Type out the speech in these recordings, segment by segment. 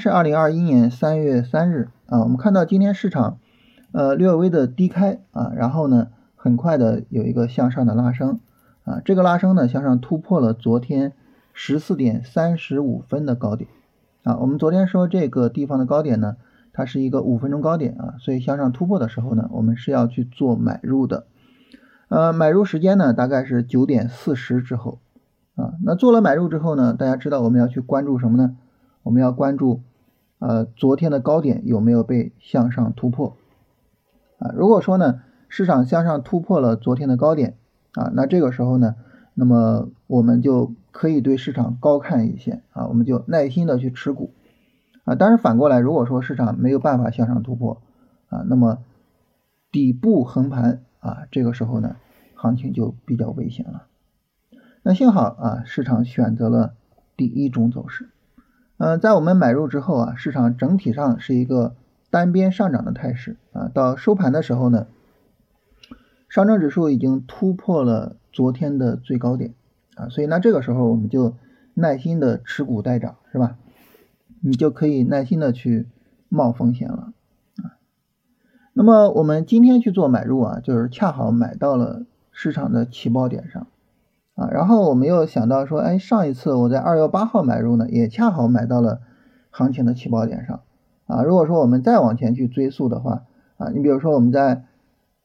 是二零二一年三月三日啊，我们看到今天市场呃略微的低开啊，然后呢很快的有一个向上的拉升啊，这个拉升呢向上突破了昨天十四点三十五分的高点啊，我们昨天说这个地方的高点呢，它是一个五分钟高点啊，所以向上突破的时候呢，我们是要去做买入的，呃，买入时间呢大概是九点四十之后啊，那做了买入之后呢，大家知道我们要去关注什么呢？我们要关注，呃，昨天的高点有没有被向上突破啊？如果说呢，市场向上突破了昨天的高点啊，那这个时候呢，那么我们就可以对市场高看一线啊，我们就耐心的去持股啊。但是反过来，如果说市场没有办法向上突破啊，那么底部横盘啊，这个时候呢，行情就比较危险了。那幸好啊，市场选择了第一种走势。嗯，在我们买入之后啊，市场整体上是一个单边上涨的态势啊。到收盘的时候呢，上证指数已经突破了昨天的最高点啊，所以那这个时候我们就耐心的持股待涨，是吧？你就可以耐心的去冒风险了啊。那么我们今天去做买入啊，就是恰好买到了市场的起爆点上。啊，然后我们又想到说，哎，上一次我在二月八号买入呢，也恰好买到了行情的起爆点上。啊，如果说我们再往前去追溯的话，啊，你比如说我们在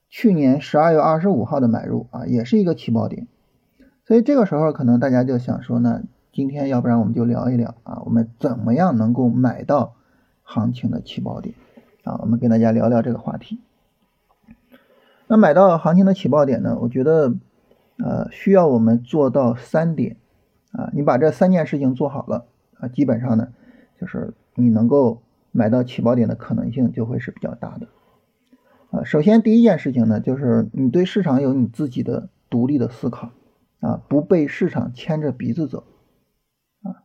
去年十二月二十五号的买入啊，也是一个起爆点。所以这个时候可能大家就想说呢，今天要不然我们就聊一聊啊，我们怎么样能够买到行情的起爆点？啊，我们跟大家聊聊这个话题。那买到行情的起爆点呢，我觉得。呃，需要我们做到三点啊，你把这三件事情做好了啊，基本上呢，就是你能够买到起爆点的可能性就会是比较大的啊。首先第一件事情呢，就是你对市场有你自己的独立的思考啊，不被市场牵着鼻子走啊。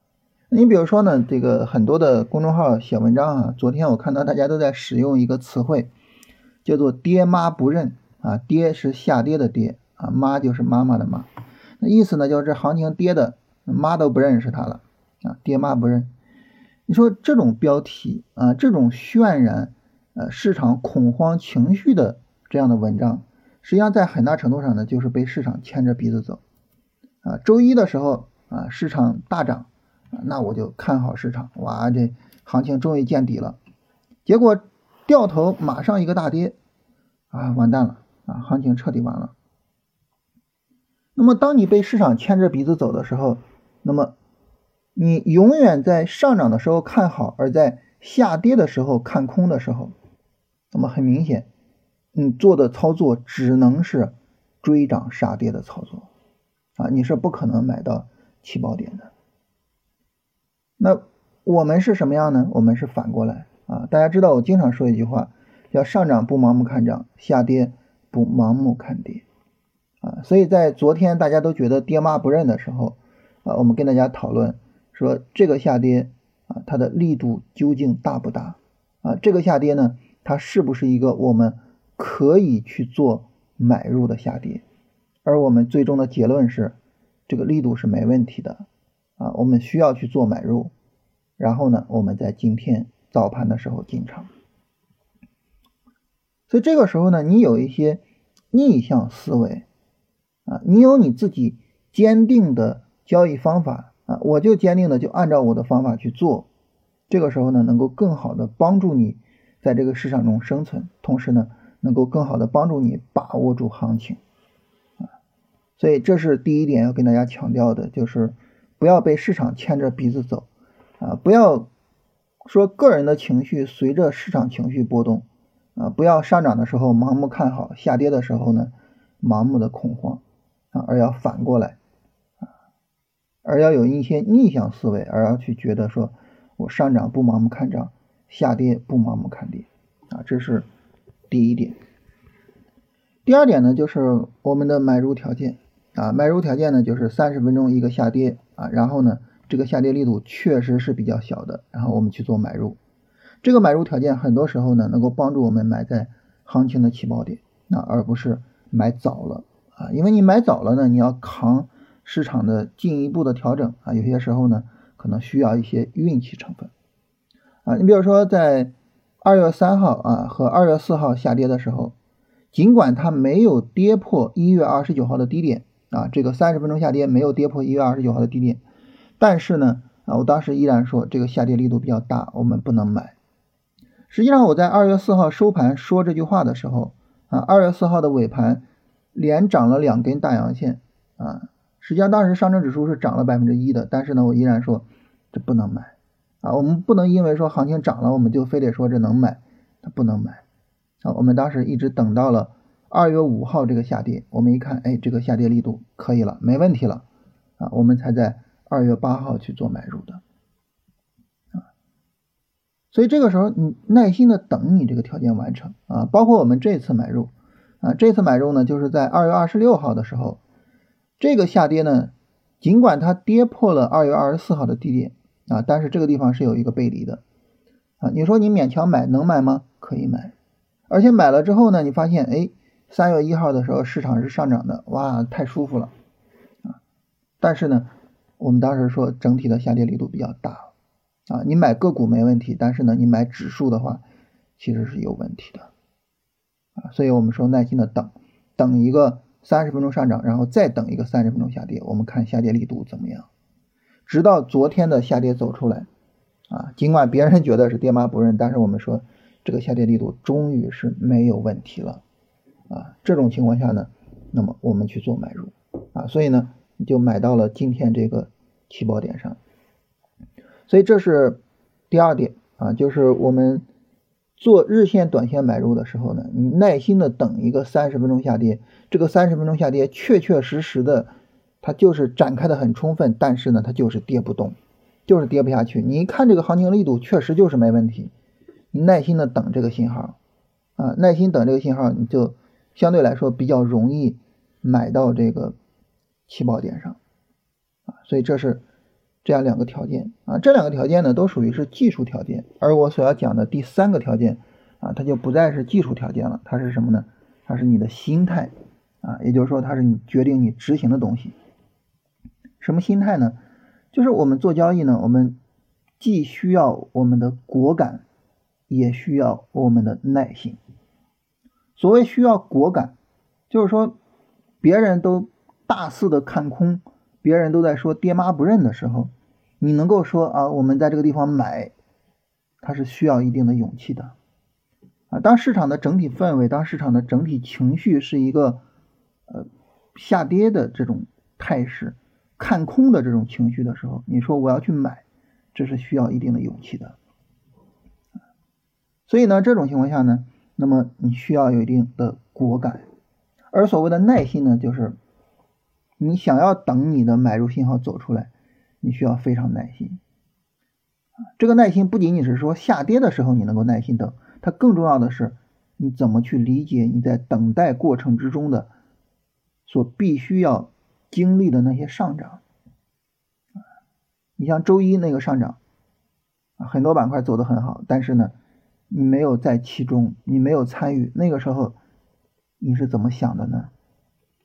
你比如说呢，这个很多的公众号写文章啊，昨天我看到大家都在使用一个词汇，叫做“爹妈不认”啊，爹是下跌的爹。啊，妈就是妈妈的妈，那意思呢，就是这行情跌的，妈都不认识他了啊，爹妈不认。你说这种标题啊，这种渲染呃市场恐慌情绪的这样的文章，实际上在很大程度上呢，就是被市场牵着鼻子走啊。周一的时候啊，市场大涨啊，那我就看好市场，哇，这行情终于见底了。结果掉头马上一个大跌啊，完蛋了啊，行情彻底完了。那么，当你被市场牵着鼻子走的时候，那么你永远在上涨的时候看好，而在下跌的时候看空的时候，那么很明显，你做的操作只能是追涨杀跌的操作啊，你是不可能买到起爆点的。那我们是什么样呢？我们是反过来啊！大家知道，我经常说一句话，叫上涨不盲目看涨，下跌不盲目看跌。啊，所以在昨天大家都觉得爹妈不认的时候，啊，我们跟大家讨论说这个下跌啊，它的力度究竟大不大？啊，这个下跌呢，它是不是一个我们可以去做买入的下跌？而我们最终的结论是，这个力度是没问题的，啊，我们需要去做买入，然后呢，我们在今天早盘的时候进场。所以这个时候呢，你有一些逆向思维。啊，你有你自己坚定的交易方法啊，我就坚定的就按照我的方法去做，这个时候呢，能够更好的帮助你在这个市场中生存，同时呢，能够更好的帮助你把握住行情啊，所以这是第一点要跟大家强调的，就是不要被市场牵着鼻子走啊，不要说个人的情绪随着市场情绪波动啊，不要上涨的时候盲目看好，下跌的时候呢，盲目的恐慌。啊，而要反过来，啊，而要有一些逆向思维，而要去觉得说，我上涨不盲目看涨，下跌不盲目看跌，啊，这是第一点。第二点呢，就是我们的买入条件，啊，买入条件呢就是三十分钟一个下跌，啊，然后呢，这个下跌力度确实是比较小的，然后我们去做买入。这个买入条件很多时候呢，能够帮助我们买在行情的起爆点，那而不是买早了。啊，因为你买早了呢，你要扛市场的进一步的调整啊，有些时候呢，可能需要一些运气成分啊，你比如说在二月三号啊和二月四号下跌的时候，尽管它没有跌破一月二十九号的低点啊，这个三十分钟下跌没有跌破一月二十九号的低点，但是呢啊，我当时依然说这个下跌力度比较大，我们不能买。实际上我在二月四号收盘说这句话的时候啊，二月四号的尾盘连涨了两根大阳线啊，实际上当时上证指数是涨了百分之一的，但是呢，我依然说这不能买啊，我们不能因为说行情涨了，我们就非得说这能买，它不能买啊。我们当时一直等到了二月五号这个下跌，我们一看，哎，这个下跌力度可以了，没问题了啊，我们才在二月八号去做买入的。所以这个时候，你耐心的等你这个条件完成啊，包括我们这次买入啊，这次买入呢，就是在二月二十六号的时候，这个下跌呢，尽管它跌破了二月二十四号的低点啊，但是这个地方是有一个背离的啊。你说你勉强买能买吗？可以买，而且买了之后呢，你发现哎，三月一号的时候市场是上涨的，哇，太舒服了啊。但是呢，我们当时说整体的下跌力度比较大。啊，你买个股没问题，但是呢，你买指数的话，其实是有问题的，所以我们说耐心的等，等一个三十分钟上涨，然后再等一个三十分钟下跌，我们看下跌力度怎么样，直到昨天的下跌走出来，啊，尽管别人觉得是爹妈不认，但是我们说这个下跌力度终于是没有问题了，啊，这种情况下呢，那么我们去做买入，啊，所以呢，就买到了今天这个起爆点上。所以这是第二点啊，就是我们做日线、短线买入的时候呢，你耐心的等一个三十分钟下跌，这个三十分钟下跌确确实实的，它就是展开的很充分，但是呢，它就是跌不动，就是跌不下去。你一看这个行情力度确实就是没问题，你耐心的等这个信号啊，耐心等这个信号，你就相对来说比较容易买到这个起爆点上啊，所以这是。这样两个条件啊，这两个条件呢都属于是技术条件，而我所要讲的第三个条件啊，它就不再是技术条件了，它是什么呢？它是你的心态啊，也就是说它是你决定你执行的东西。什么心态呢？就是我们做交易呢，我们既需要我们的果敢，也需要我们的耐心。所谓需要果敢，就是说别人都大肆的看空。别人都在说爹妈不认的时候，你能够说啊，我们在这个地方买，它是需要一定的勇气的啊。当市场的整体氛围，当市场的整体情绪是一个呃下跌的这种态势，看空的这种情绪的时候，你说我要去买，这是需要一定的勇气的。所以呢，这种情况下呢，那么你需要有一定的果敢，而所谓的耐心呢，就是。你想要等你的买入信号走出来，你需要非常耐心。这个耐心不仅仅是说下跌的时候你能够耐心等，它更重要的是你怎么去理解你在等待过程之中的所必须要经历的那些上涨。你像周一那个上涨，很多板块走得很好，但是呢，你没有在其中，你没有参与，那个时候你是怎么想的呢？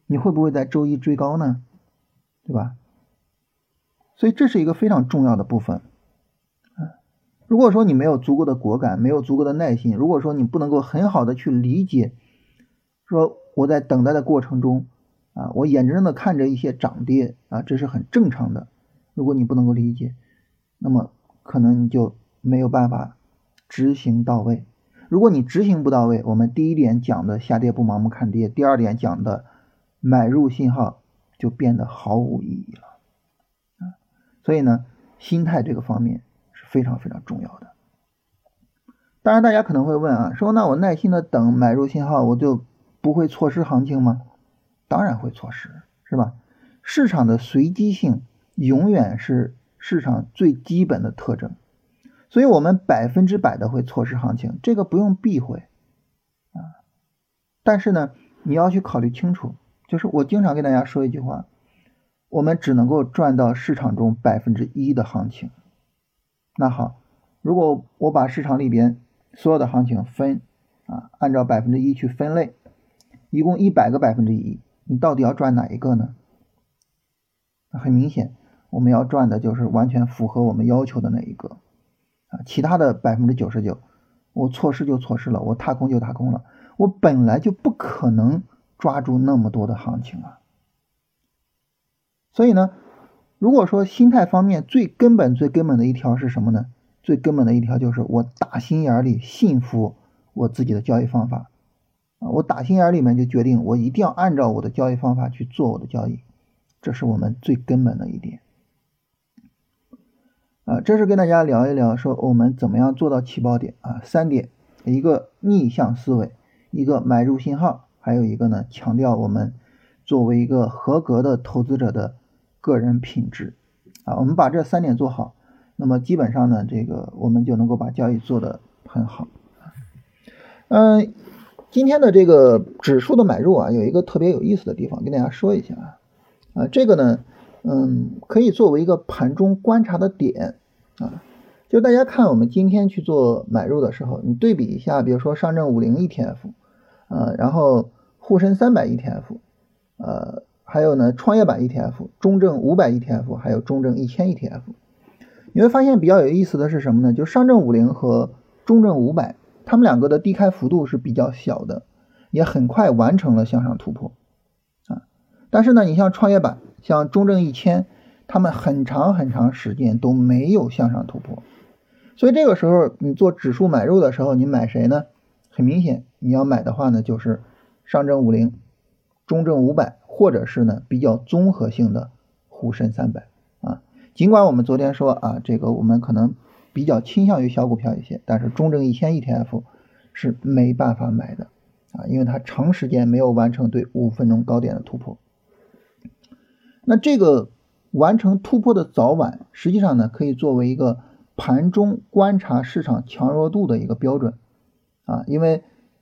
你会不会在周一追高呢？对吧？所以这是一个非常重要的部分。如果说你没有足够的果敢，没有足够的耐心，如果说你不能够很好的去理解，说我在等待的过程中啊，我眼睁睁的看着一些涨跌啊，这是很正常的。如果你不能够理解，那么可能你就没有办法执行到位。如果你执行不到位，我们第一点讲的下跌不盲目看跌，第二点讲的。买入信号就变得毫无意义了，啊，所以呢，心态这个方面是非常非常重要的。当然，大家可能会问啊，说那我耐心的等买入信号，我就不会错失行情吗？当然会错失，是吧？市场的随机性永远是市场最基本的特征，所以我们百分之百的会错失行情，这个不用避讳啊。但是呢，你要去考虑清楚。就是我经常跟大家说一句话，我们只能够赚到市场中百分之一的行情。那好，如果我把市场里边所有的行情分啊，按照百分之一去分类，一共一百个百分之一，你到底要赚哪一个呢？很明显，我们要赚的就是完全符合我们要求的那一个啊，其他的百分之九十九，我错失就错失了，我踏空就踏空了，我本来就不可能抓住那么多的行情啊。所以呢，如果说心态方面最根本、最根本的一条是什么呢？最根本的一条就是我打心眼里信服我自己的交易方法啊，我打心眼里面就决定我一定要按照我的交易方法去做我的交易，这是我们最根本的一点啊。这是跟大家聊一聊，说我们怎么样做到起爆点啊？三点：一个逆向思维，一个买入信号，还有一个呢，强调我们作为一个合格的投资者的。个人品质啊，我们把这三点做好，那么基本上呢，这个我们就能够把交易做得很好。嗯，今天的这个指数的买入啊，有一个特别有意思的地方，跟大家说一下啊，啊，这个呢，嗯，可以作为一个盘中观察的点啊，就大家看我们今天去做买入的时候，你对比一下，比如说上证五零 ETF，呃，然后沪深三百 ETF，呃。还有呢，创业板 ETF、中证五百 ETF，还有中证一千 ETF，你会发现比较有意思的是什么呢？就上证五零和中证五百，它们两个的低开幅度是比较小的，也很快完成了向上突破啊。但是呢，你像创业板、像中证一千，它们很长很长时间都没有向上突破，所以这个时候你做指数买入的时候，你买谁呢？很明显，你要买的话呢，就是上证五零、中证五百。或者是呢比较综合性的沪深三百啊，尽管我们昨天说啊，这个我们可能比较倾向于小股票一些，但是中证一千 ETF 是没办法买的啊，因为它长时间没有完成对五分钟高点的突破。那这个完成突破的早晚，实际上呢可以作为一个盘中观察市场强弱度的一个标准啊，因为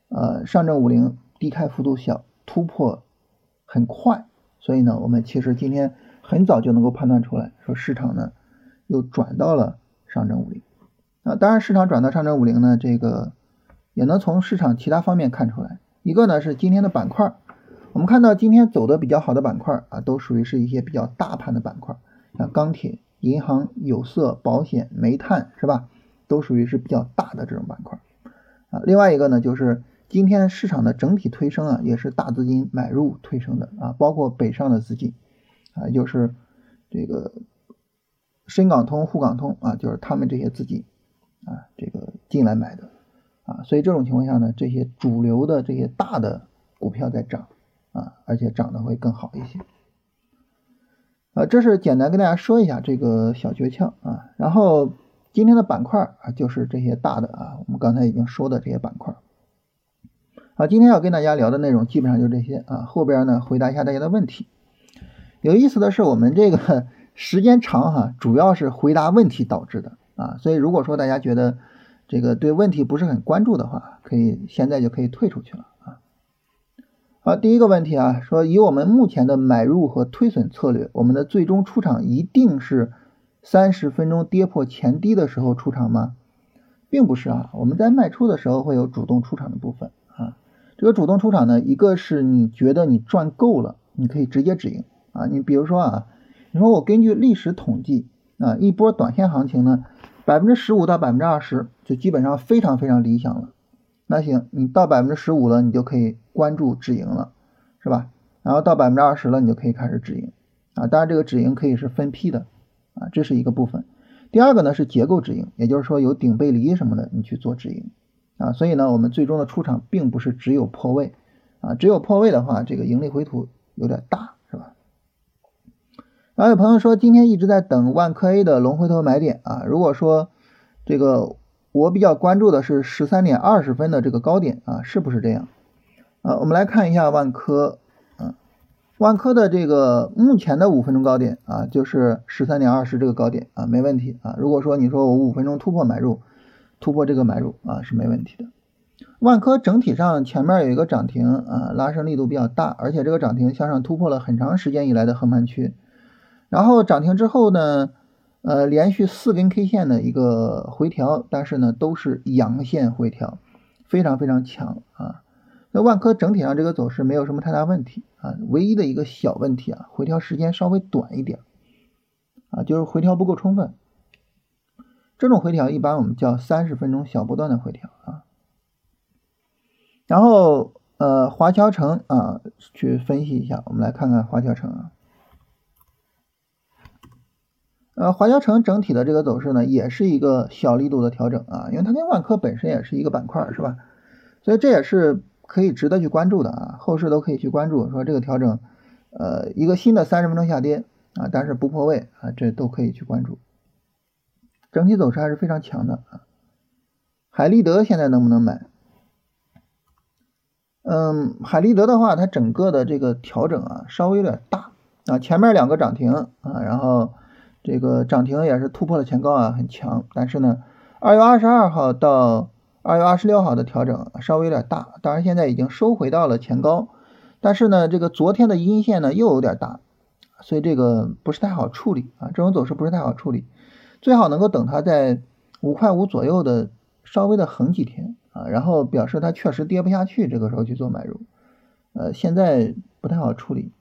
呃上证五零低开幅度小，突破。很快，所以呢，我们其实今天很早就能够判断出来，说市场呢又转到了上证五零啊。当然，市场转到上证五零呢，这个也能从市场其他方面看出来。一个呢是今天的板块，我们看到今天走的比较好的板块啊，都属于是一些比较大盘的板块，像钢铁、银行、有色、保险、煤炭，是吧？都属于是比较大的这种板块啊。另外一个呢就是。今天市场的整体推升啊，也是大资金买入推升的啊，包括北上的资金啊，就是这个深港通、沪港通啊，就是他们这些资金啊，这个进来买的啊，所以这种情况下呢，这些主流的这些大的股票在涨啊，而且涨得会更好一些啊，这是简单跟大家说一下这个小诀窍啊，然后今天的板块啊，就是这些大的啊，我们刚才已经说的这些板块。好，今天要跟大家聊的内容基本上就这些啊。后边呢，回答一下大家的问题。有意思的是，我们这个 时间长哈，主要是回答问题导致的啊。所以如果说大家觉得这个对问题不是很关注的话，可以现在就可以退出去了啊。好，第一个问题啊，说以我们目前的买入和推损策略，我们的最终出场一定是三十分钟跌破前低的时候出场吗？并不是啊，我们在卖出的时候会有主动出场的部分。这个主动出场呢，一个是你觉得你赚够了，你可以直接止盈啊。你比如说啊，你说我根据历史统计啊，一波短线行情呢，百分之十五到百分之二十就基本上非常非常理想了。那行，你到百分之十五了，你就可以关注止盈了，是吧？然后到百分之二十了，你就可以开始止盈啊。当然这个止盈可以是分批的啊，这是一个部分。第二个呢是结构止盈，也就是说有顶背离什么的，你去做止盈。啊，所以呢，我们最终的出场并不是只有破位，啊，只有破位的话，这个盈利回吐有点大，是吧？然后有朋友说，今天一直在等万科 A 的龙回头买点啊，如果说这个我比较关注的是十三点二十分的这个高点啊，是不是这样？啊，我们来看一下万科，啊，万科的这个目前的五分钟高点啊，就是十三点二十这个高点啊，没问题啊。如果说你说我五分钟突破买入。突破这个买入啊是没问题的。万科整体上前面有一个涨停啊，拉升力度比较大，而且这个涨停向上突破了很长时间以来的横盘区。然后涨停之后呢，呃，连续四根 K 线的一个回调，但是呢都是阳线回调，非常非常强啊。那万科整体上这个走势没有什么太大问题啊，唯一的一个小问题啊，回调时间稍微短一点啊，就是回调不够充分。这种回调一般我们叫三十分钟小波段的回调啊。然后呃，华侨城啊，去分析一下，我们来看看华侨城啊。呃，华侨城整体的这个走势呢，也是一个小力度的调整啊，因为它跟万科本身也是一个板块，是吧？所以这也是可以值得去关注的啊，后市都可以去关注，说这个调整，呃，一个新的三十分钟下跌啊，但是不破位啊，这都可以去关注。整体走势还是非常强的啊。海立德现在能不能买？嗯，海立德的话，它整个的这个调整啊，稍微有点大啊，前面两个涨停啊，然后。这个涨停也是突破了前高啊，很强。但是呢，二月二十二号到二月二十六号的调整稍微有点大，当然现在已经收回到了前高。但是呢，这个昨天的阴线呢又有点大，所以这个不是太好处理啊。这种走势不是太好处理，最好能够等它在五块五左右的稍微的横几天啊，然后表示它确实跌不下去，这个时候去做买入。呃，现在不太好处理。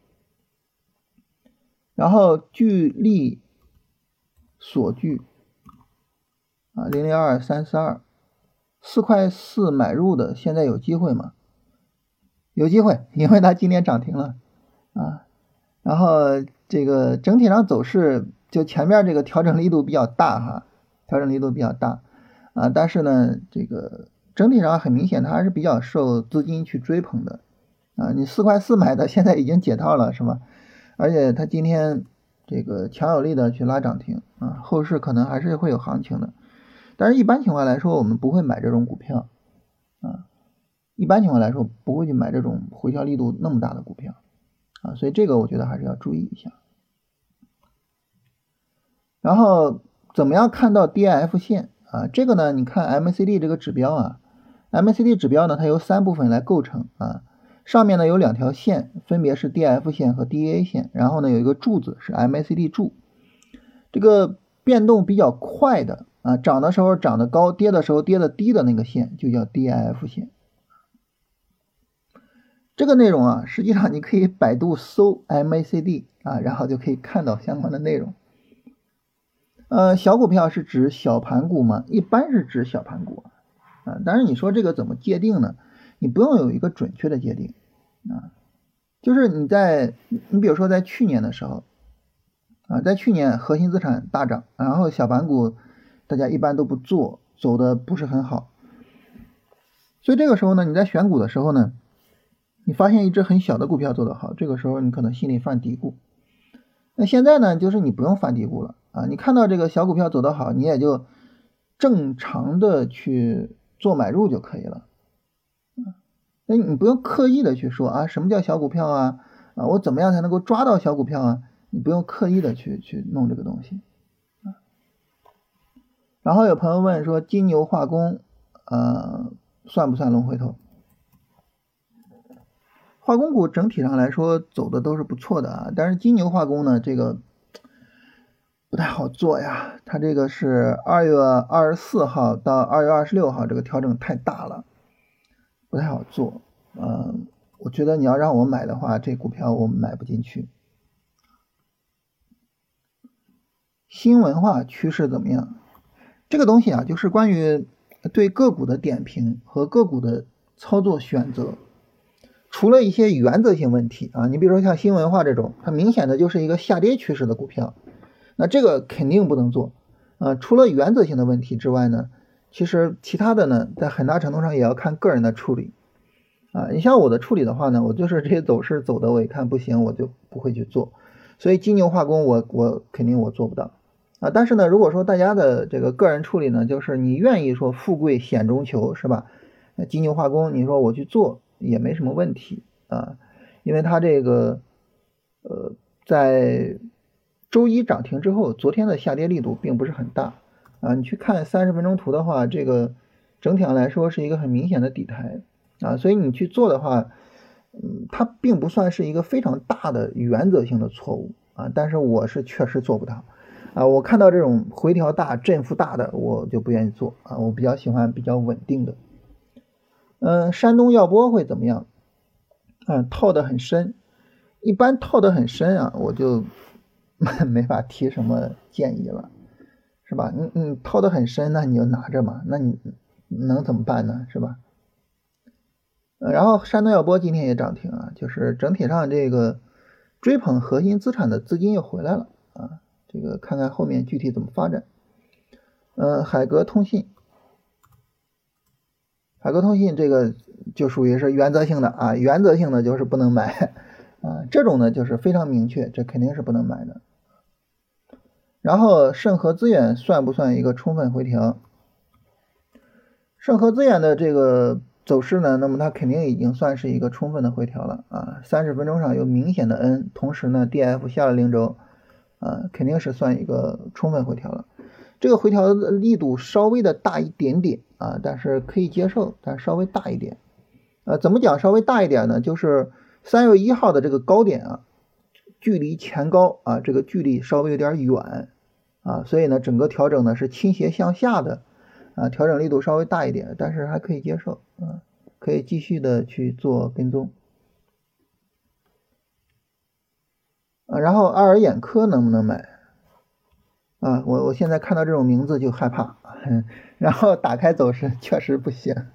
然后距离。锁具啊，零零二三四二，四块四买入的，现在有机会吗？有机会，因为它今天涨停了啊。然后这个整体上走势，就前面这个调整力度比较大哈，调整力度比较大啊。但是呢，这个整体上很明显，它还是比较受资金去追捧的啊。你四块四买的，现在已经解套了是吧？而且它今天。这个强有力的去拉涨停啊，后市可能还是会有行情的，但是一般情况来说，我们不会买这种股票啊，一般情况来说不会去买这种回调力度那么大的股票啊，所以这个我觉得还是要注意一下。然后怎么样看到 DIF 线啊？这个呢，你看 M A C D 这个指标啊，M A C D 指标呢，它由三部分来构成啊。上面呢有两条线，分别是 D F 线和 D A 线，然后呢有一个柱子是 M A C D 柱，这个变动比较快的啊，涨的时候涨得高，跌的时候跌得低的那个线就叫 DIF 线。这个内容啊，实际上你可以百度搜 M A C D 啊，然后就可以看到相关的内容。呃，小股票是指小盘股吗？一般是指小盘股啊，但是你说这个怎么界定呢？你不用有一个准确的界定啊，就是你在你比如说在去年的时候啊，在去年核心资产大涨，然后小盘股大家一般都不做，走的不是很好，所以这个时候呢，你在选股的时候呢，你发现一只很小的股票做得好，这个时候你可能心里犯嘀咕。那现在呢，就是你不用犯嘀咕了啊，你看到这个小股票走得好，你也就正常的去做买入就可以了。那你不用刻意的去说啊，什么叫小股票啊？啊，我怎么样才能够抓到小股票啊？你不用刻意的去去弄这个东西。然后有朋友问说，金牛化工，呃，算不算龙回头？化工股整体上来说走的都是不错的啊，但是金牛化工呢，这个不太好做呀。它这个是二月二十四号到二月二十六号，这个调整太大了。不太好做，嗯，我觉得你要让我买的话，这股票我买不进去。新文化趋势怎么样？这个东西啊，就是关于对个股的点评和个股的操作选择。除了一些原则性问题啊，你比如说像新文化这种，它明显的就是一个下跌趋势的股票，那这个肯定不能做。啊，除了原则性的问题之外呢？其实其他的呢，在很大程度上也要看个人的处理啊。你像我的处理的话呢，我就是这些走势走的，我一看不行，我就不会去做。所以金牛化工，我我肯定我做不到啊。但是呢，如果说大家的这个个人处理呢，就是你愿意说富贵险中求，是吧？那金牛化工，你说我去做也没什么问题啊，因为它这个呃，在周一涨停之后，昨天的下跌力度并不是很大。啊，你去看三十分钟图的话，这个整体上来说是一个很明显的底台啊，所以你去做的话，嗯，它并不算是一个非常大的原则性的错误啊，但是我是确实做不到啊，我看到这种回调大、振幅大的，我就不愿意做啊，我比较喜欢比较稳定的。嗯，山东药波会怎么样？嗯，套得很深，一般套得很深啊，我就 没法提什么建议了。是吧？你你套的很深，那你就拿着嘛，那你能怎么办呢？是吧？然后山东药波今天也涨停啊，就是整体上这个追捧核心资产的资金又回来了啊，这个看看后面具体怎么发展。嗯，海格通信，海格通信这个就属于是原则性的啊，原则性的就是不能买 啊，这种呢就是非常明确，这肯定是不能买的。然后盛和资源算不算一个充分回调？盛和资源的这个。走势呢？那么它肯定已经算是一个充分的回调了啊！三十分钟上有明显的 N，同时呢，D F 下了零轴，啊，肯定是算一个充分回调了。这个回调的力度稍微的大一点点啊，但是可以接受，但稍微大一点。呃，怎么讲稍微大一点呢？就是三月一号的这个高点啊，距离前高啊这个距离稍微有点远啊，所以呢，整个调整呢是倾斜向下的。啊，调整力度稍微大一点，但是还可以接受，啊，可以继续的去做跟踪。啊，然后爱尔眼科能不能买？啊，我我现在看到这种名字就害怕，然后打开走势确实不行。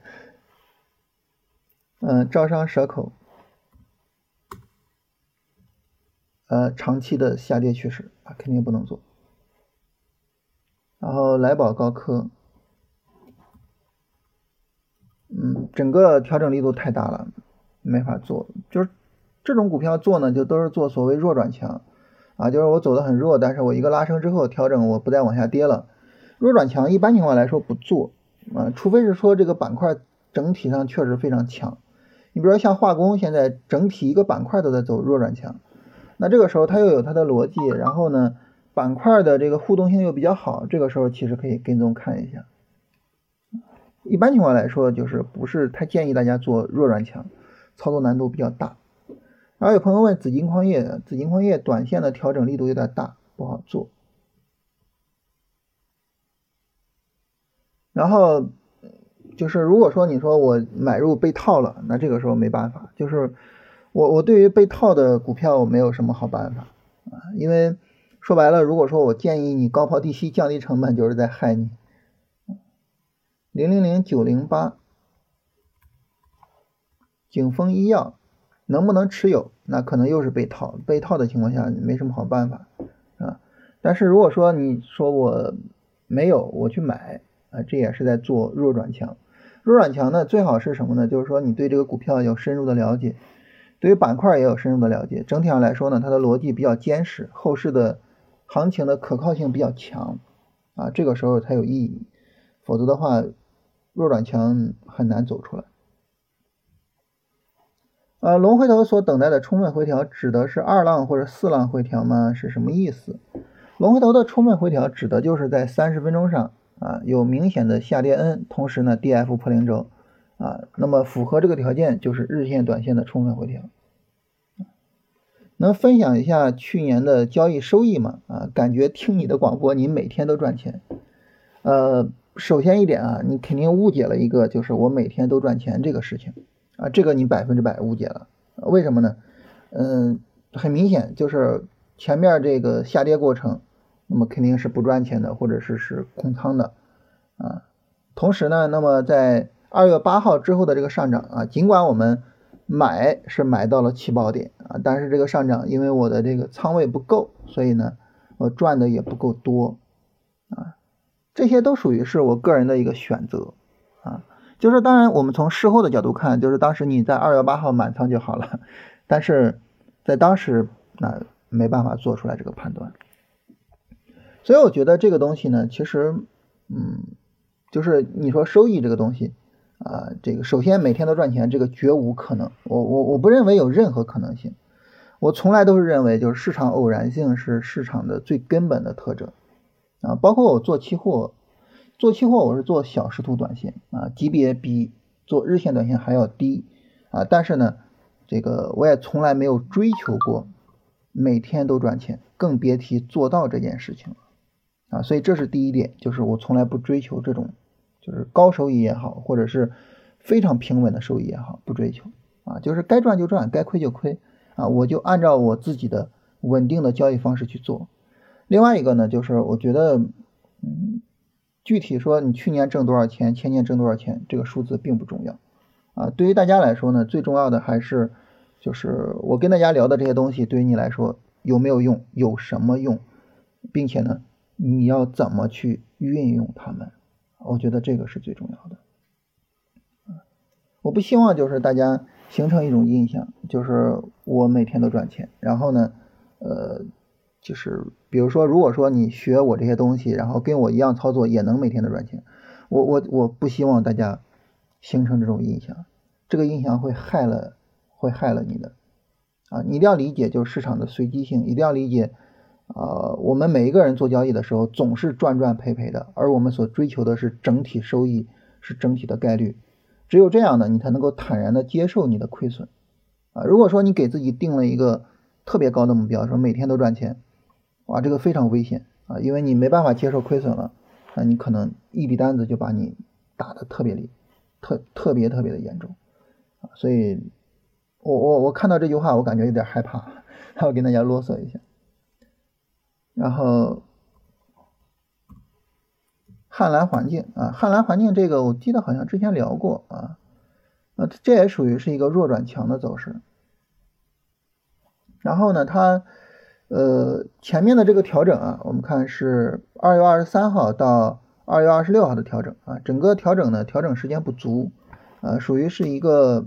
嗯，招商蛇口，呃，长期的下跌趋势啊，肯定不能做。然后来宝高科。嗯，整个调整力度太大了，没法做。就是这种股票做呢，就都是做所谓弱转强啊，就是我走的很弱，但是我一个拉升之后调整，我不再往下跌了。弱转强一般情况来说不做啊，除非是说这个板块整体上确实非常强。你比如说像化工，现在整体一个板块都在走弱转强，那这个时候它又有它的逻辑，然后呢，板块的这个互动性又比较好，这个时候其实可以跟踪看一下。一般情况来说，就是不是太建议大家做弱转强，操作难度比较大。然后有朋友问紫金矿业，紫金矿业短线的调整力度有点大，不好做。然后就是如果说你说我买入被套了，那这个时候没办法，就是我我对于被套的股票我没有什么好办法啊，因为说白了，如果说我建议你高抛低吸降低成本，就是在害你。零零零九零八，景丰医药能不能持有？那可能又是被套，被套的情况下没什么好办法啊。但是如果说你说我没有，我去买啊，这也是在做弱转强。弱转强呢，最好是什么呢？就是说你对这个股票有深入的了解，对于板块也有深入的了解。整体上来说呢，它的逻辑比较坚实，后市的行情的可靠性比较强啊，这个时候才有意义。否则的话。弱转强很难走出来。呃，龙回头所等待的充分回调，指的是二浪或者四浪回调吗？是什么意思？龙回头的充分回调，指的就是在三十分钟上啊有明显的下跌 N，同时呢 D F 破零轴啊，那么符合这个条件就是日线、短线的充分回调。能分享一下去年的交易收益吗？啊，感觉听你的广播，你每天都赚钱。呃。首先一点啊，你肯定误解了一个，就是我每天都赚钱这个事情啊，这个你百分之百误解了。为什么呢？嗯，很明显就是前面这个下跌过程，那么肯定是不赚钱的，或者是是空仓的啊。同时呢，那么在二月八号之后的这个上涨啊，尽管我们买是买到了起爆点啊，但是这个上涨因为我的这个仓位不够，所以呢，我赚的也不够多啊。这些都属于是我个人的一个选择啊，就是当然我们从事后的角度看，就是当时你在二月八号满仓就好了，但是在当时那没办法做出来这个判断，所以我觉得这个东西呢，其实嗯，就是你说收益这个东西啊，这个首先每天都赚钱，这个绝无可能，我我我不认为有任何可能性，我从来都是认为就是市场偶然性是市场的最根本的特征。啊，包括我做期货，做期货我是做小时图短线啊，级别比做日线短线还要低。啊，但是呢，这个我也从来没有追求过每天都赚钱，更别提做到这件事情了。啊，所以这是第一点，就是我从来不追求这种就是高收益也好，或者是非常平稳的收益也好，不追求啊，就是该赚就赚，该亏就亏啊，我就按照我自己的稳定的交易方式去做。另外一个呢，就是我觉得，嗯，具体说你去年挣多少钱，前年挣多少钱，这个数字并不重要啊。对于大家来说呢，最重要的还是就是我跟大家聊的这些东西，对于你来说有没有用，有什么用，并且呢，你要怎么去运用它们？我觉得这个是最重要的。我不希望就是大家形成一种印象，就是我每天都赚钱，然后呢，呃。就是比如说，如果说你学我这些东西，然后跟我一样操作，也能每天的赚钱。我我我不希望大家形成这种印象，这个印象会害了会害了你的啊！你一定要理解，就是市场的随机性，一定要理解啊！我们每一个人做交易的时候，总是赚赚赔赔的，而我们所追求的是整体收益，是整体的概率。只有这样呢，你才能够坦然的接受你的亏损啊！如果说你给自己定了一个特别高的目标，说每天都赚钱。哇，这个非常危险啊，因为你没办法接受亏损了，那你可能一笔单子就把你打的特别厉，特特别特别的严重啊，所以，我我我看到这句话，我感觉有点害怕，我跟大家啰嗦一下。然后，汉蓝环境啊，汉蓝环境这个我记得好像之前聊过啊，呃，这也属于是一个弱转强的走势。然后呢，它。呃，前面的这个调整啊，我们看是二月二十三号到二月二十六号的调整啊，整个调整呢，调整时间不足，呃，属于是一个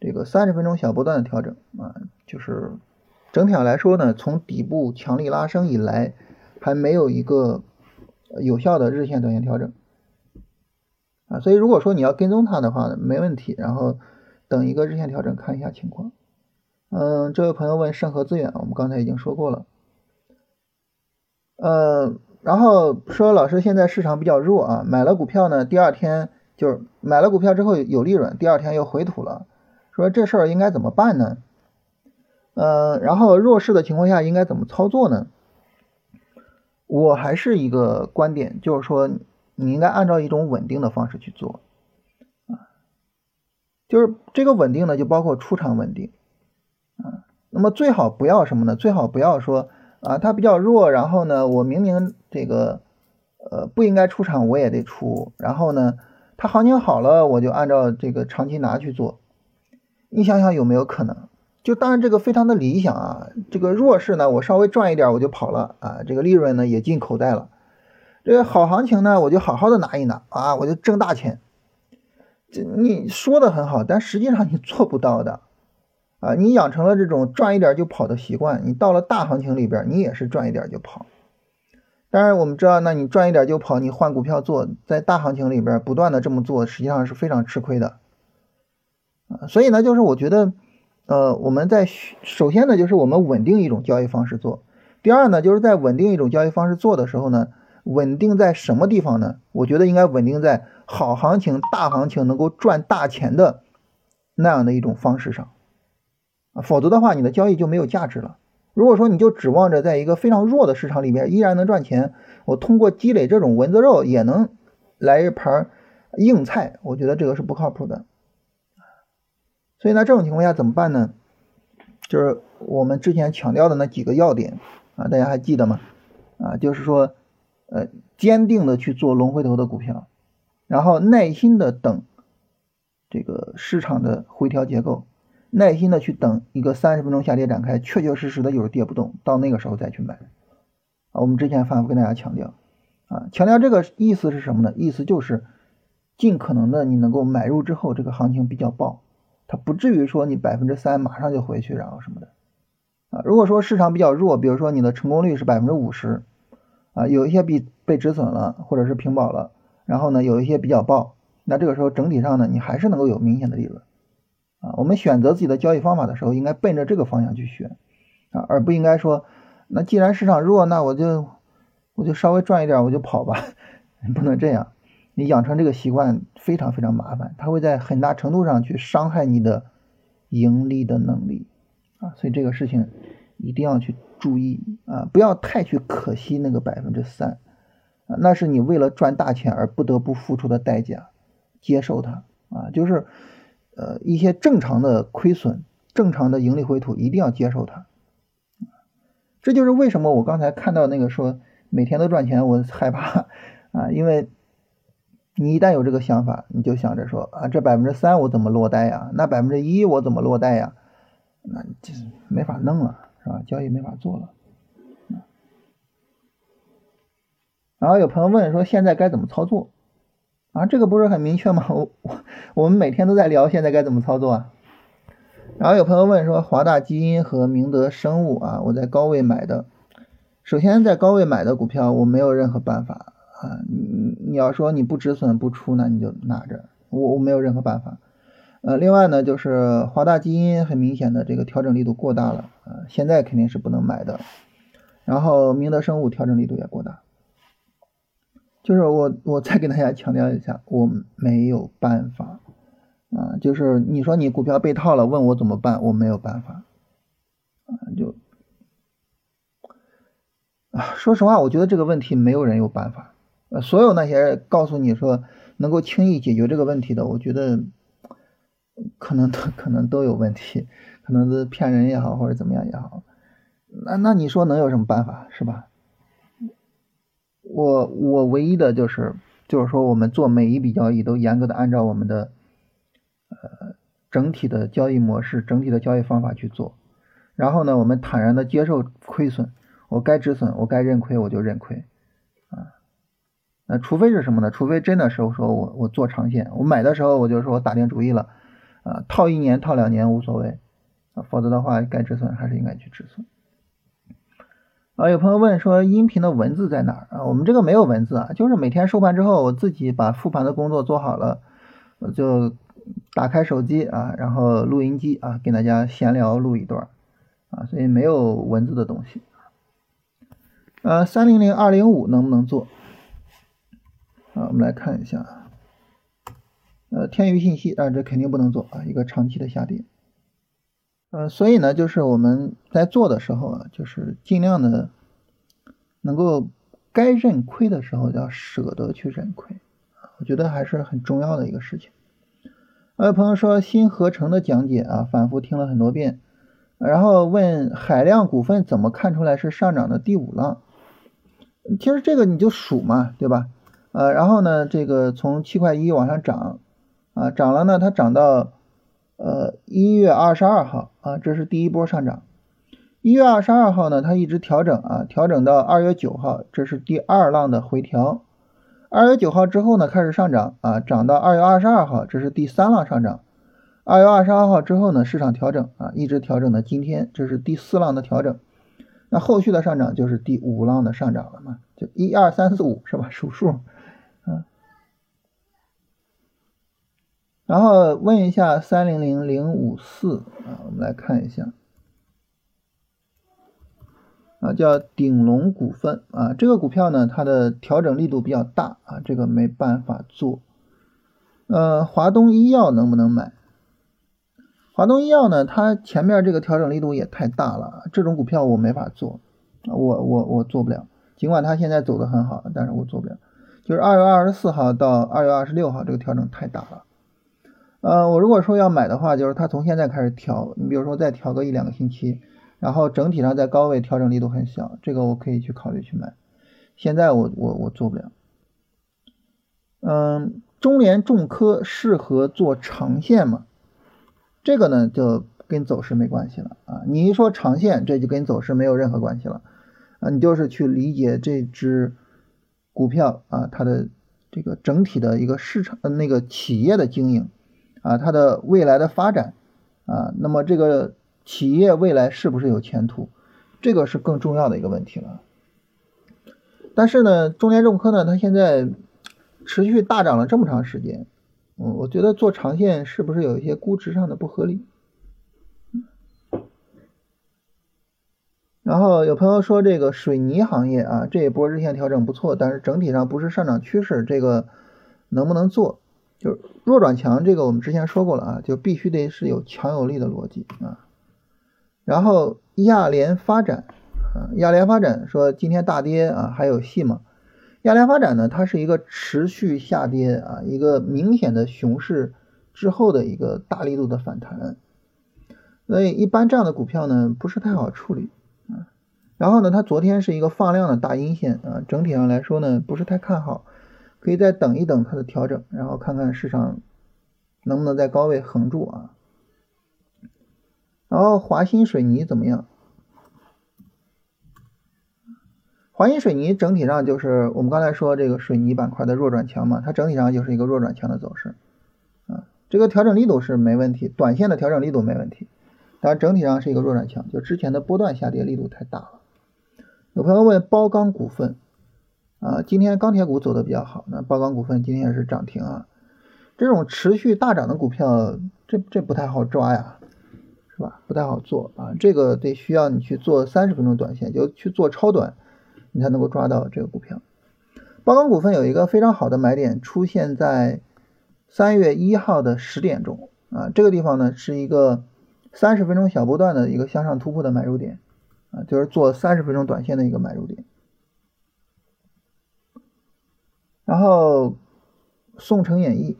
这个三十分钟小波段的调整啊，就是整体上来说呢，从底部强力拉升以来，还没有一个有效的日线短线调整啊，所以如果说你要跟踪它的话呢，没问题，然后等一个日线调整看一下情况。嗯，这位朋友问盛和资源，我们刚才已经说过了。呃，然后说老师现在市场比较弱啊，买了股票呢，第二天就是买了股票之后有利润，第二天又回吐了，说这事儿应该怎么办呢？呃，然后弱势的情况下应该怎么操作呢？我还是一个观点，就是说你应该按照一种稳定的方式去做啊，就是这个稳定呢，就包括出场稳定。啊，那么最好不要什么呢？最好不要说啊，它比较弱，然后呢，我明明这个呃不应该出场，我也得出，然后呢，它行情好了，我就按照这个长期拿去做。你想想有没有可能？就当然这个非常的理想啊，这个弱势呢，我稍微赚一点我就跑了啊，这个利润呢也进口袋了。这个好行情呢，我就好好的拿一拿啊，我就挣大钱。这你说的很好，但实际上你做不到的。啊，你养成了这种赚一点就跑的习惯，你到了大行情里边，你也是赚一点就跑。当然，我们知道，那你赚一点就跑，你换股票做，在大行情里边不断的这么做，实际上是非常吃亏的。啊，所以呢，就是我觉得，呃，我们在首先呢，就是我们稳定一种交易方式做；第二呢，就是在稳定一种交易方式做的时候呢，稳定在什么地方呢？我觉得应该稳定在好行情、大行情能够赚大钱的那样的一种方式上。否则的话，你的交易就没有价值了。如果说你就指望着在一个非常弱的市场里面依然能赚钱，我通过积累这种蚊子肉也能来一盘硬菜，我觉得这个是不靠谱的。所以呢，这种情况下怎么办呢？就是我们之前强调的那几个要点啊，大家还记得吗？啊，就是说，呃，坚定的去做龙回头的股票，然后耐心的等这个市场的回调结构。耐心的去等一个三十分钟下跌展开，确确实实的就是跌不动，到那个时候再去买。啊，我们之前反复跟大家强调，啊，强调这个意思是什么呢？意思就是尽可能的你能够买入之后，这个行情比较爆，它不至于说你百分之三马上就回去，然后什么的。啊，如果说市场比较弱，比如说你的成功率是百分之五十，啊，有一些比被止损了，或者是平保了，然后呢有一些比较爆，那这个时候整体上呢，你还是能够有明显的利润。啊，我们选择自己的交易方法的时候，应该奔着这个方向去选啊，而不应该说，那既然市场弱，那我就我就稍微赚一点我就跑吧，不能这样。你养成这个习惯非常非常麻烦，它会在很大程度上去伤害你的盈利的能力啊，所以这个事情一定要去注意啊，不要太去可惜那个百分之三啊，那是你为了赚大钱而不得不付出的代价，接受它啊，就是。呃，一些正常的亏损、正常的盈利回吐，一定要接受它。这就是为什么我刚才看到那个说每天都赚钱，我害怕啊，因为你一旦有这个想法，你就想着说啊，这百分之三我怎么落袋呀？那百分之一我怎么落袋呀？那这没法弄了，是吧？交易没法做了。然后有朋友问说，现在该怎么操作？啊，这个不是很明确吗？我我我们每天都在聊现在该怎么操作啊。然后有朋友问说，华大基因和明德生物啊，我在高位买的。首先在高位买的股票，我没有任何办法啊。你你要说你不止损不出，那你就拿着，我我没有任何办法。呃，另外呢，就是华大基因很明显的这个调整力度过大了啊，现在肯定是不能买的。然后明德生物调整力度也过大。就是我，我再给大家强调一下，我没有办法啊。就是你说你股票被套了，问我怎么办，我没有办法啊。就啊，说实话，我觉得这个问题没有人有办法。呃，所有那些告诉你说能够轻易解决这个问题的，我觉得可能都可能都有问题，可能是骗人也好，或者怎么样也好。那那你说能有什么办法，是吧？我我唯一的就是就是说，我们做每一笔交易都严格的按照我们的呃整体的交易模式、整体的交易方法去做。然后呢，我们坦然的接受亏损，我该止损，我该认亏我就认亏。那除非是什么呢？除非真的是说我我做长线，我买的时候我就说我打定主意了啊，套一年套两年无所谓啊，否则的话该止损还是应该去止损。啊，有朋友问说音频的文字在哪儿啊？我们这个没有文字啊，就是每天收盘之后，我自己把复盘的工作做好了，我就打开手机啊，然后录音机啊，跟大家闲聊录一段啊，所以没有文字的东西。呃，三零零二零五能不能做？啊，我们来看一下。呃，天娱信息啊，这肯定不能做啊，一个长期的下跌。呃，所以呢，就是我们在做的时候啊，就是尽量的能够该认亏的时候要舍得去认亏我觉得还是很重要的一个事情。有朋友说新合成的讲解啊，反复听了很多遍，然后问海量股份怎么看出来是上涨的第五浪？其实这个你就数嘛，对吧？呃，然后呢，这个从七块一往上涨啊，涨了呢，它涨到。呃，一月二十二号啊，这是第一波上涨。一月二十二号呢，它一直调整啊，调整到二月九号，这是第二浪的回调。二月九号之后呢，开始上涨啊，涨到二月二十二号，这是第三浪上涨。二月二十二号之后呢，市场调整啊，一直调整到今天，这是第四浪的调整。那后续的上涨就是第五浪的上涨了嘛？就一二三四五是吧？数数。然后问一下三零零零五四啊，我们来看一下啊，叫鼎龙股份啊，这个股票呢，它的调整力度比较大啊，这个没办法做。呃，华东医药能不能买？华东医药呢，它前面这个调整力度也太大了，这种股票我没法做，我我我做不了。尽管它现在走的很好，但是我做不了。就是二月二十四号到二月二十六号这个调整太大了。呃，我如果说要买的话，就是它从现在开始调，你比如说再调个一两个星期，然后整体上在高位调整力度很小，这个我可以去考虑去买。现在我我我做不了。嗯，中联重科适合做长线吗？这个呢就跟走势没关系了啊。你一说长线，这就跟走势没有任何关系了啊。你就是去理解这只股票啊，它的这个整体的一个市场呃那个企业的经营。啊，它的未来的发展啊，那么这个企业未来是不是有前途，这个是更重要的一个问题了。但是呢，中联重科呢，它现在持续大涨了这么长时间，嗯，我觉得做长线是不是有一些估值上的不合理？然后有朋友说这个水泥行业啊，这一波日线调整不错，但是整体上不是上涨趋势，这个能不能做？就弱转强，这个我们之前说过了啊，就必须得是有强有力的逻辑啊。然后亚联发展啊，亚联发展说今天大跌啊，还有戏吗？亚联发展呢，它是一个持续下跌啊，一个明显的熊市之后的一个大力度的反弹，所以一般这样的股票呢不是太好处理啊。然后呢，它昨天是一个放量的大阴线啊，整体上来说呢不是太看好。可以再等一等它的调整，然后看看市场能不能在高位横住啊。然后华新水泥怎么样？华新水泥整体上就是我们刚才说这个水泥板块的弱转强嘛，它整体上就是一个弱转强的走势啊。这个调整力度是没问题，短线的调整力度没问题，但整体上是一个弱转强，就之前的波段下跌力度太大了。有朋友问包钢股份啊，今天钢铁股走的比较好，那包钢股份今天也是涨停啊。这种持续大涨的股票，这这不太好抓呀，是吧？不太好做啊，这个得需要你去做三十分钟短线，就去做超短。你才能够抓到这个股票。包钢股份有一个非常好的买点，出现在三月一号的十点钟啊，这个地方呢是一个三十分钟小波段的一个向上突破的买入点啊，就是做三十分钟短线的一个买入点。然后宋城演艺，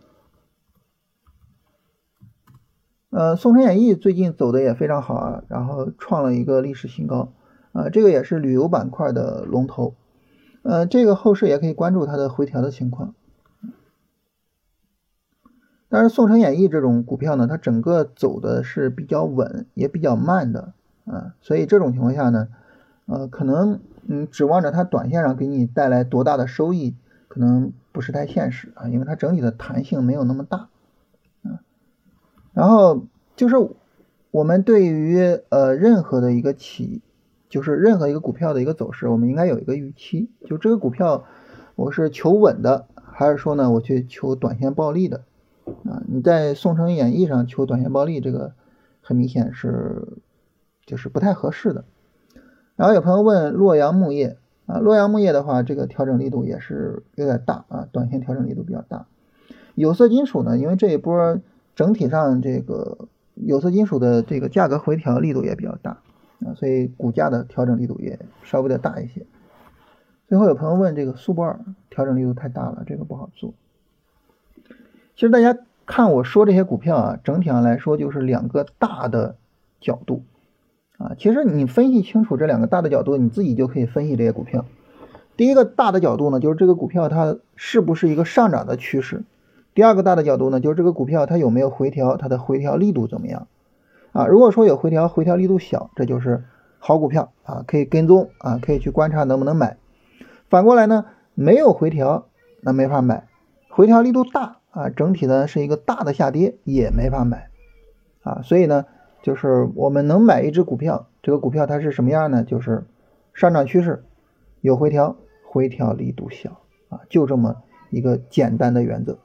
呃，宋城演艺最近走的也非常好啊，然后创了一个历史新高。啊，这个也是旅游板块的龙头，呃，这个后市也可以关注它的回调的情况。但是宋城演艺这种股票呢，它整个走的是比较稳，也比较慢的啊，所以这种情况下呢，呃，可能嗯指望着它短线上给你带来多大的收益，可能不是太现实啊，因为它整体的弹性没有那么大啊。然后就是我们对于呃任何的一个企就是任何一个股票的一个走势，我们应该有一个预期。就这个股票，我是求稳的，还是说呢，我去求短线暴利的？啊，你在宋城演艺上求短线暴利，这个很明显是就是不太合适的。然后有朋友问洛阳木业啊，洛阳木业的话，这个调整力度也是有点大啊，短线调整力度比较大。有色金属呢，因为这一波整体上这个有色金属的这个价格回调力度也比较大。啊，所以股价的调整力度也稍微的大一些。最后有朋友问这个苏泊尔调整力度太大了，这个不好做。其实大家看我说这些股票啊，整体上来说就是两个大的角度啊。其实你分析清楚这两个大的角度，你自己就可以分析这些股票。第一个大的角度呢，就是这个股票它是不是一个上涨的趋势；第二个大的角度呢，就是这个股票它有没有回调，它的回调力度怎么样。啊，如果说有回调，回调力度小，这就是好股票啊，可以跟踪啊，可以去观察能不能买。反过来呢，没有回调，那没法买；回调力度大啊，整体呢是一个大的下跌，也没法买啊。所以呢，就是我们能买一只股票，这个股票它是什么样呢？就是上涨趋势，有回调，回调力度小啊，就这么一个简单的原则。